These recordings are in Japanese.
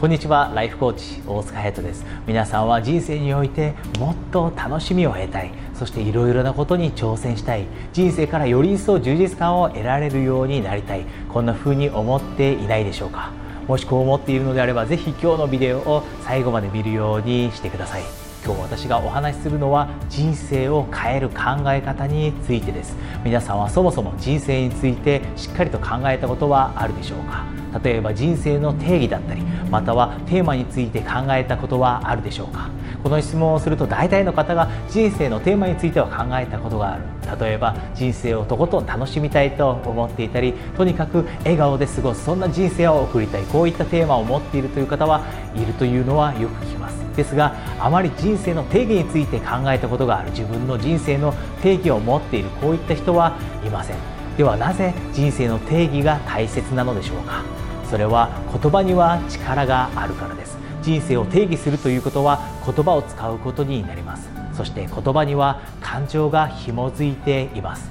こんにちはライフコーチ大塚隼人です。皆さんは人生においてもっと楽しみを得たい。そしていろいろなことに挑戦したい。人生からより一層充実感を得られるようになりたい。こんな風に思っていないでしょうか。もしこう思っているのであれば是非今日のビデオを最後まで見るようにしてください。今日私がお話しするのは人生を変える考え方についてです。皆さんはそもそも人生についてしっかりと考えたことはあるでしょうか？例えば人生の定義だったりまたはテーマについて考えたことはあるでしょうか？この質問をすると大体の方が人生のテーマについては考えたことがある。例えば人生をとことん楽しみたいと思っていたりとにかく笑顔で過ごすそんな人生を送りたいこういったテーマを持っているという方はいるというのはよく聞きます。ですがあまり人生の定義について考えたことがある自分の人生の定義を持っているこういった人はいません。ではなぜ人生の定義が大切なのでしょうか？それは言葉には力があるからです。人生を定義するということは言葉を使うことになります。そして言葉には感情が紐づいています。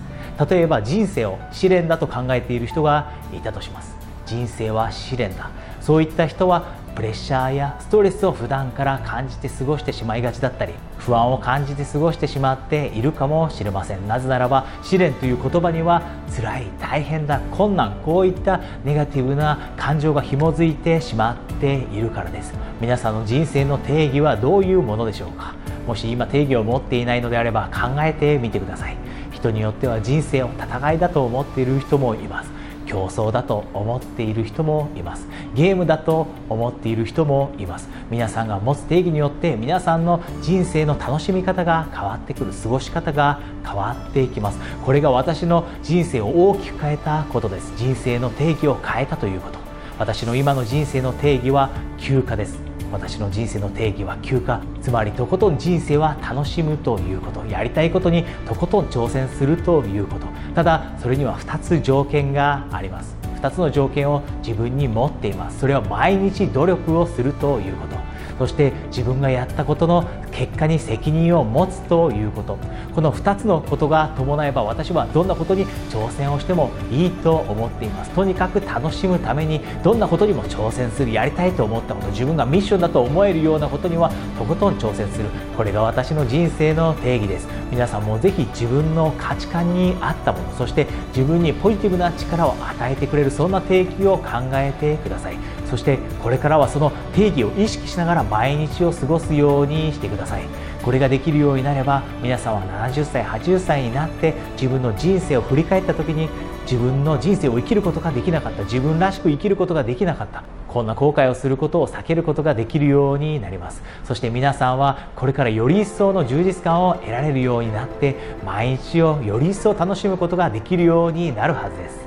例えば人生を試練だと考えている人がいたとします。人生は試練だ。そういった人はプレッシャーやストレスを普段から感じて過ごしてしまいがちだったり不安を感じて過ごしてしまっているかもしれません。なぜならば試練という言葉には辛い大変だ困難こういったネガティブな感情が紐づいてしまっているからです。皆さんの人生の定義はどういうものでしょうか？もし今定義を持っていないのであれば考えてみてください。人によっては人生を戦いだと思っている人もいます。競争だと思っている人もいます。ゲームだと思っている人もいます。皆さんが持つ定義によって皆さんの人生の楽しみ方が変わってくる過ごし方が変わっていきます。これが私の人生を大きく変えたことです。人生の定義を変えたということ。私の今の人生の定義は休暇です。私の人生の定義は休暇つまりとことん人生は楽しむということやりたいことにとことん挑戦するということ。ただそれには2つ条件があります。2つの条件を自分に持っています。それは毎日努力をするということ。そして自分がやったことの結果に責任を持つということ。この2つのことが伴えば私はどんなことに挑戦をしてもいいと思っています。とにかく楽しむためにどんなことにも挑戦するやりたいと思ったこと自分がミッションだと思えるようなことにはとことん挑戦する。これが私の人生の定義です。皆さんもぜひ自分の価値観に合ったものそして自分にポジティブな力を与えてくれるそんな定義を考えてください。そしてこれからはその定義を意識しながら毎日を過ごすようにしてください。これができるようになれば皆さんは70歳80歳になって自分の人生を振り返った時に自分の人生を生きることができなかった自分らしく生きることができなかったこんな後悔をすることを避けることができるようになります。そして皆さんはこれからより一層の充実感を得られるようになって毎日をより一層楽しむことができるようになるはずです。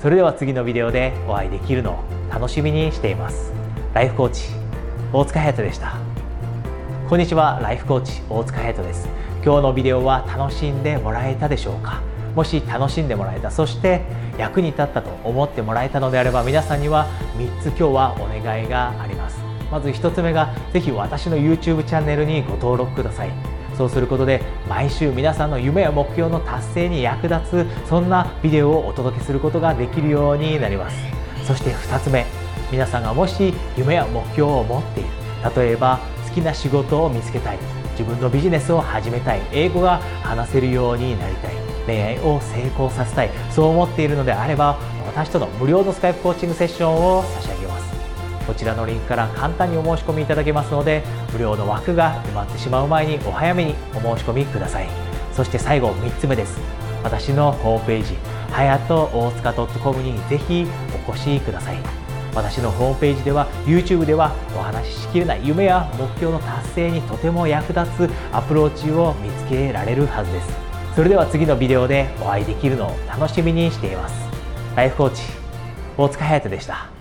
それでは次のビデオでお会いできるのを。楽しみにしています。ライフコーチ大塚隼人でした。こんにちはライフコーチ大塚隼人です。今日のビデオは楽しんでもらえたでしょうか？もし楽しんでもらえたそして役に立ったと思ってもらえたのであれば皆さんには3つ今日はお願いがあります。まず1つ目がぜひ私の YouTube チャンネルにご登録ください。そうすることで毎週皆さんの夢や目標の達成に役立つそんなビデオをお届けすることができるようになります。そして2つ目皆さんがもし夢や目標を持っている。例えば好きな仕事を見つけたい。自分のビジネスを始めたい。英語が話せるようになりたい。恋愛を成功させたい。そう思っているのであれば私との無料のスカイプコーチングセッションを差し上げます。こちらのリンクから簡単にお申し込みいただけますので無料の枠が埋まってしまう前にお早めにお申し込みください。そして最後3つ目です。私のホームページはやと大塚 .com にぜひお越しください。私のホームページでは YouTube ではお話ししきれない夢や目標の達成にとても役立つアプローチを見つけられるはずです。それでは次のビデオでお会いできるのを楽しみにしています。ライフコーチ大塚隼人でした。